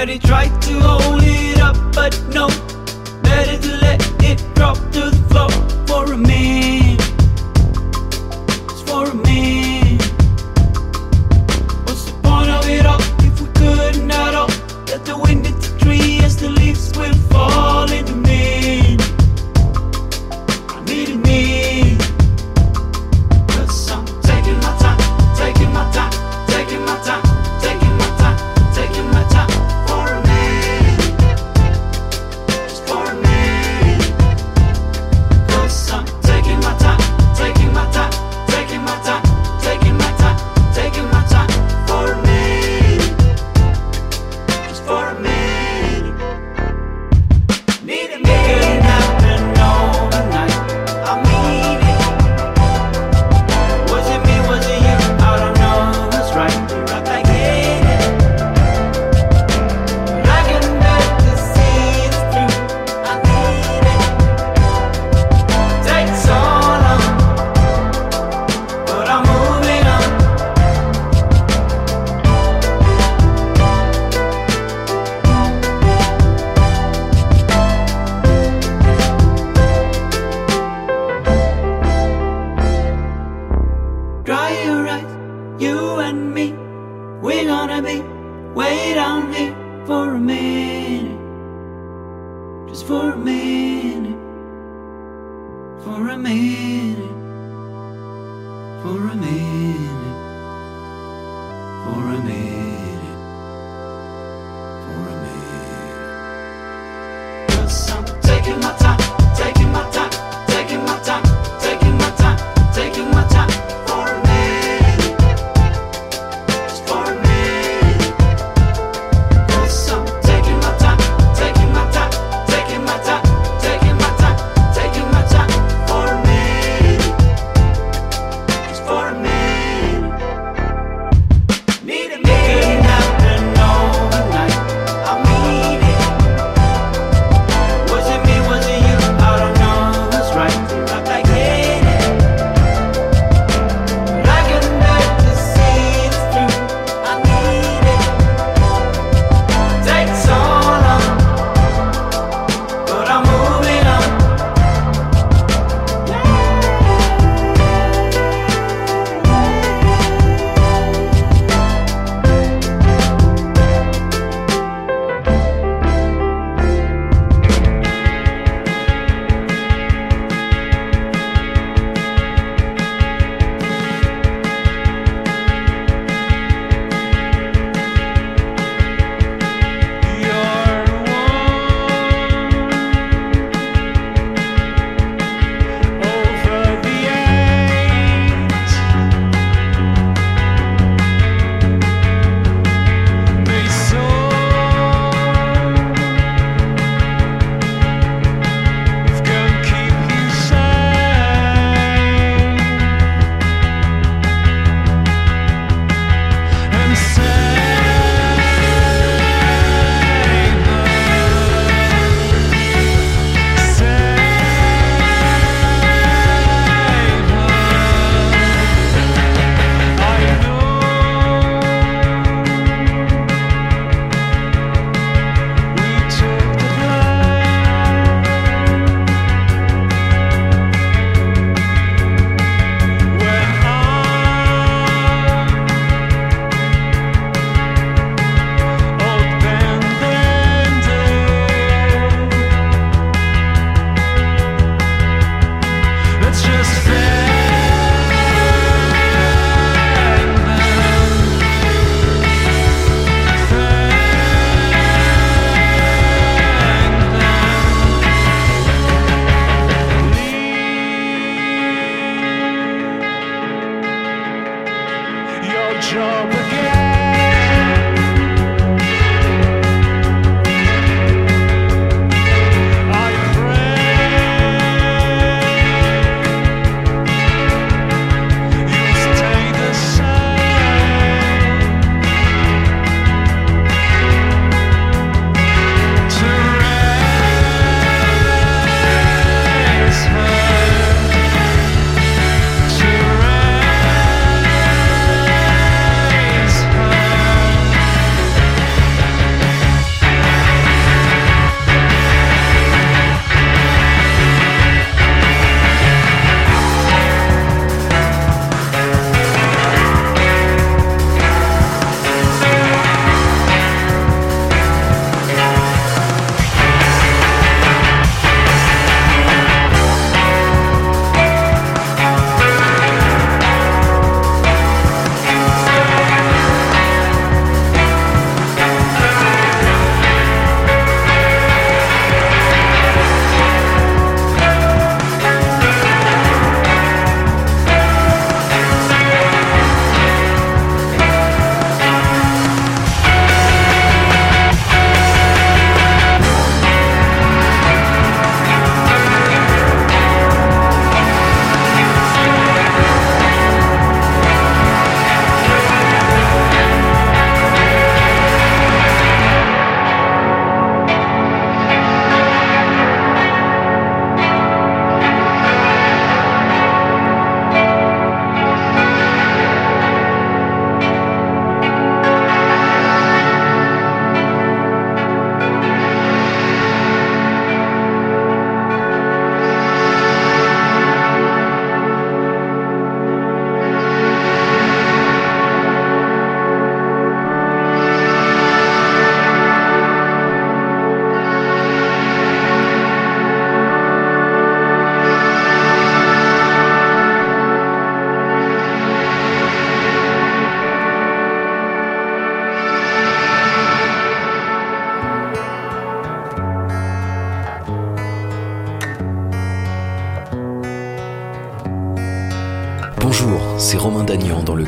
already tried to hold it up, but no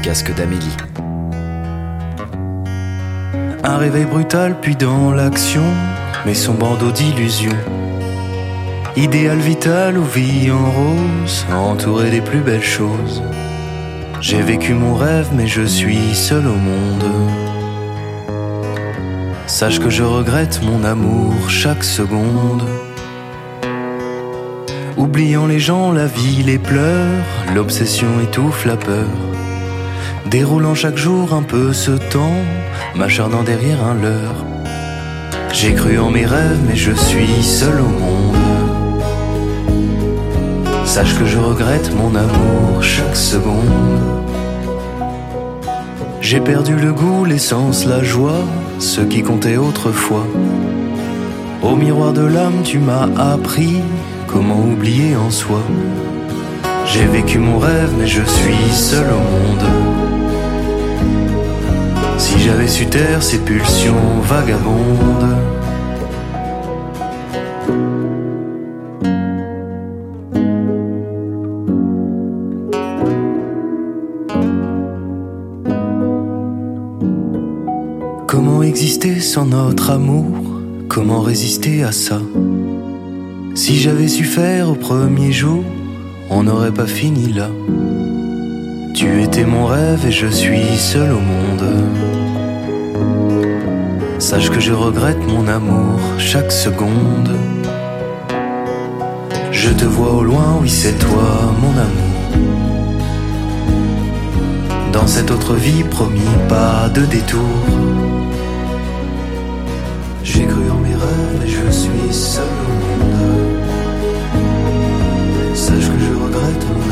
casque d'Amélie. Un réveil brutal, puis dans l'action, mais son bandeau d'illusions. Idéal vital ou vie en rose, entouré des plus belles choses. J'ai vécu mon rêve, mais je suis seul au monde. Sache que je regrette mon amour chaque seconde. Oubliant les gens, la vie, les pleurs, l'obsession étouffe la peur. Déroulant chaque jour un peu ce temps, m'acharnant derrière un leurre. J'ai cru en mes rêves, mais je suis seul au monde. Sache que je regrette mon amour chaque seconde. J'ai perdu le goût, l'essence, la joie, ce qui comptait autrefois. Au miroir de l'âme, tu m'as appris comment oublier en soi. J'ai vécu mon rêve, mais je suis seul au monde. Si j'avais su taire ces pulsions vagabondes. Comment exister sans notre amour? Comment résister à ça? Si j'avais su faire au premier jour, on n'aurait pas fini là. Tu étais mon rêve et je suis seul au monde. Sache que je regrette mon amour chaque seconde. Je te vois au loin, oui c'est toi mon amour. Dans cette autre vie, promis, pas de détour. J'ai cru en mes rêves et je suis seul au monde. Sache que je regrette mon amour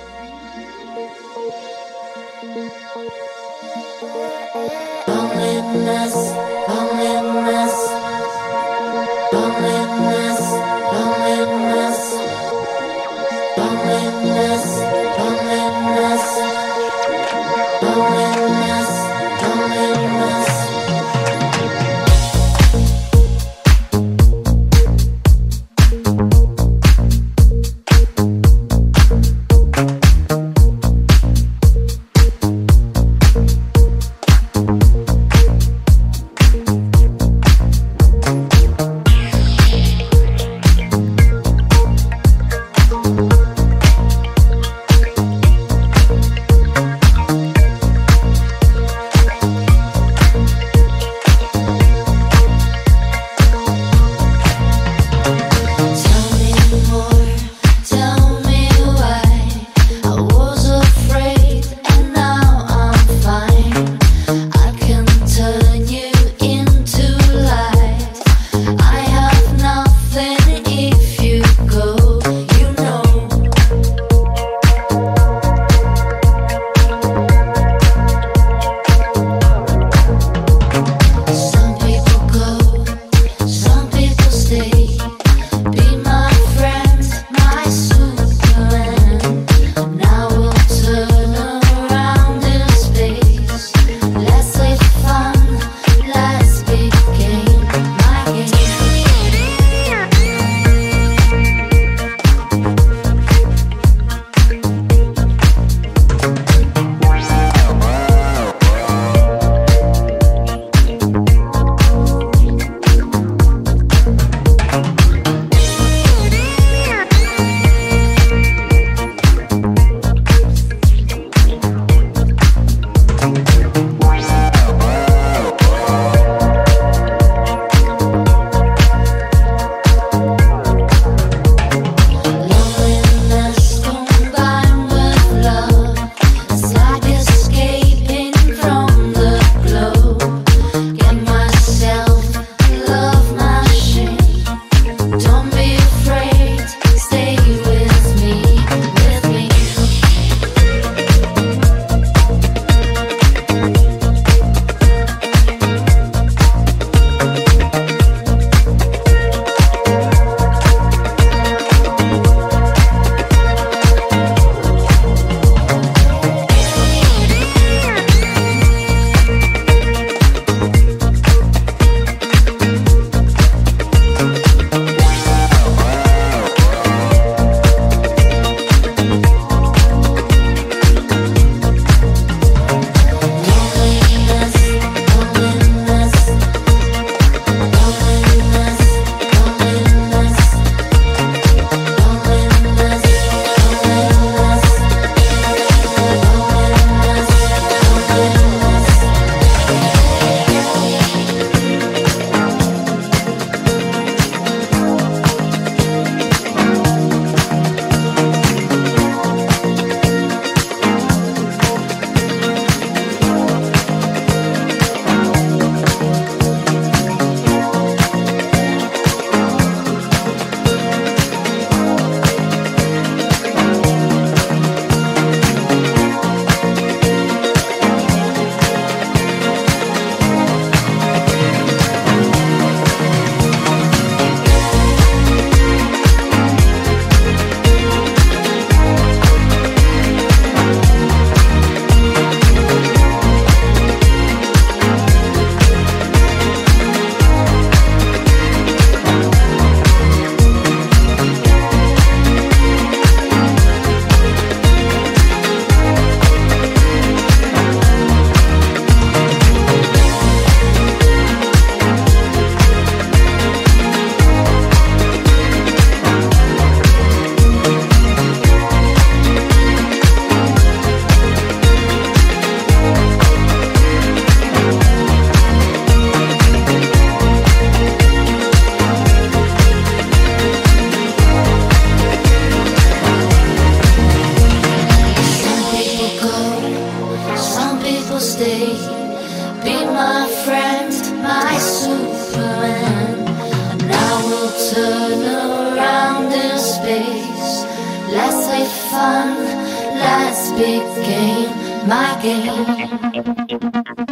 Big game, my game.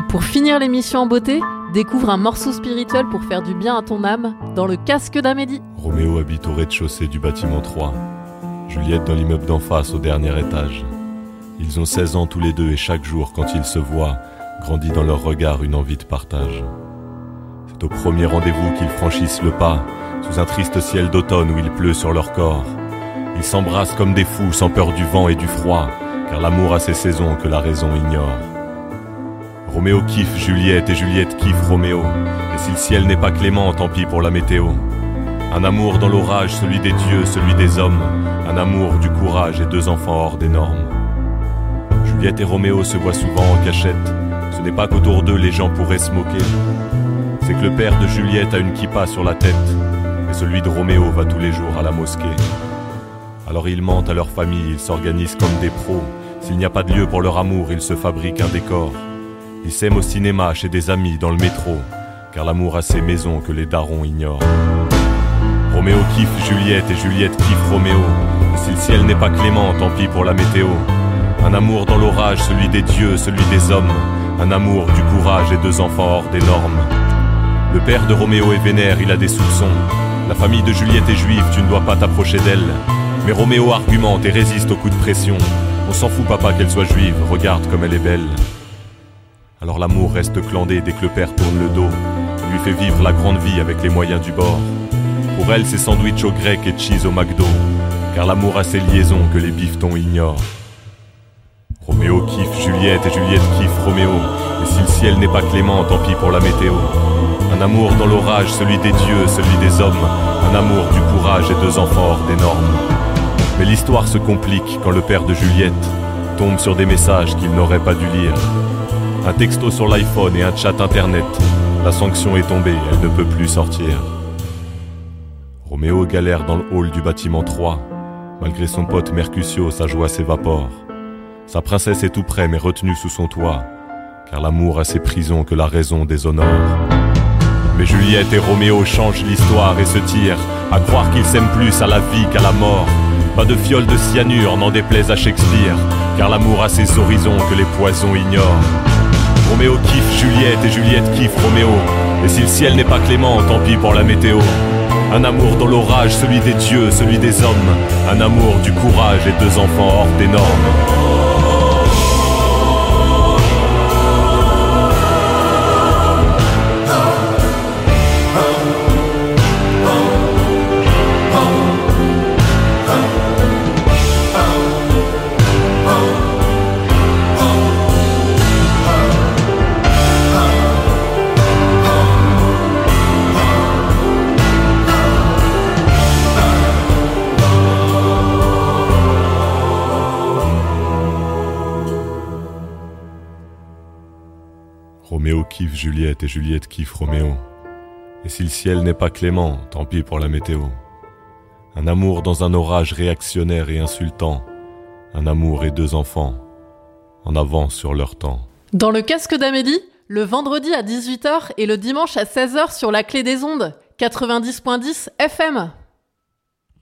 Et pour finir l'émission en beauté, découvre un morceau spirituel pour faire du bien à ton âme dans le casque d'Amélie. Roméo habite au rez-de-chaussée du bâtiment 3. Juliette dans l'immeuble d'en face au dernier étage. Ils ont 16 ans tous les deux et chaque jour, quand ils se voient, grandit dans leur regard une envie de partage. C'est au premier rendez-vous qu'ils franchissent le pas, sous un triste ciel d'automne où il pleut sur leur corps. Ils s'embrassent comme des fous, sans peur du vent et du froid, car l'amour a ses saisons que la raison ignore. Roméo kiffe Juliette et Juliette kiffe Roméo, et si le ciel n'est pas clément, tant pis pour la météo. Un amour dans l'orage, celui des dieux, celui des hommes, un amour du courage et deux enfants hors des normes. Juliette et Roméo se voient souvent en cachette, ce n'est pas qu'autour d'eux les gens pourraient se moquer. C'est que le père de Juliette a une kippa sur la tête, et celui de Roméo va tous les jours à la mosquée. Alors ils mentent à leur famille, ils s'organisent comme des pros. S'il n'y a pas de lieu pour leur amour, ils se fabriquent un décor. Ils s'aiment au cinéma, chez des amis, dans le métro, car l'amour a ses maisons que les darons ignorent. Roméo kiffe Juliette et Juliette kiffe Roméo. Si le ciel n'est pas clément, tant pis pour la météo. Un amour dans l'orage, celui des dieux, celui des hommes. Un amour, du courage et deux enfants hors des normes. Le père de Roméo est vénère, il a des soupçons. La famille de Juliette est juive, tu ne dois pas t'approcher d'elle. Mais Roméo argumente et résiste aux coups de pression. On s'en fout, papa, qu'elle soit juive, regarde comme elle est belle. Alors l'amour reste clandé dès que le père tourne le dos. Lui fait vivre la grande vie avec les moyens du bord. Pour elle, c'est sandwich au grec et cheese au McDo. Car l'amour a ses liaisons que les biftons ignorent. Roméo kiffe Juliette et Juliette kiffe Roméo. Et si le ciel n'est pas clément, tant pis pour la météo. Un amour dans l'orage, celui des dieux, celui des hommes. Un amour du courage et deux enfants hors des normes. Mais l'histoire se complique quand le père de Juliette tombe sur des messages qu'il n'aurait pas dû lire. Un texto sur l'iPhone et un chat internet. La sanction est tombée, elle ne peut plus sortir. Roméo galère dans le hall du bâtiment 3. Malgré son pote Mercutio, sa joie s'évapore. Sa princesse est tout près mais retenue sous son toit. Car l'amour a ses prisons que la raison déshonore. Mais Juliette et Roméo changent l'histoire et se tirent, à croire qu'ils s'aiment plus à la vie qu'à la mort. Pas de fiole de cyanure, n'en déplaise à Shakespeare, car l'amour a ses horizons que les poisons ignorent. Roméo kiffe Juliette et Juliette kiffe Roméo. Et si le ciel n'est pas clément, tant pis pour la météo. Un amour dans l'orage, celui des dieux, celui des hommes. Un amour du courage et deux enfants hors des. Juliette et Juliette kiffe Roméo. Et si le ciel n'est pas clément, tant pis pour la météo. Un amour dans un orage réactionnaire et insultant. Un amour et deux enfants. En avance sur leur temps. Dans le casque d'Amélie, le vendredi à 18h et le dimanche à 16h sur la clé des ondes, 90.10 FM.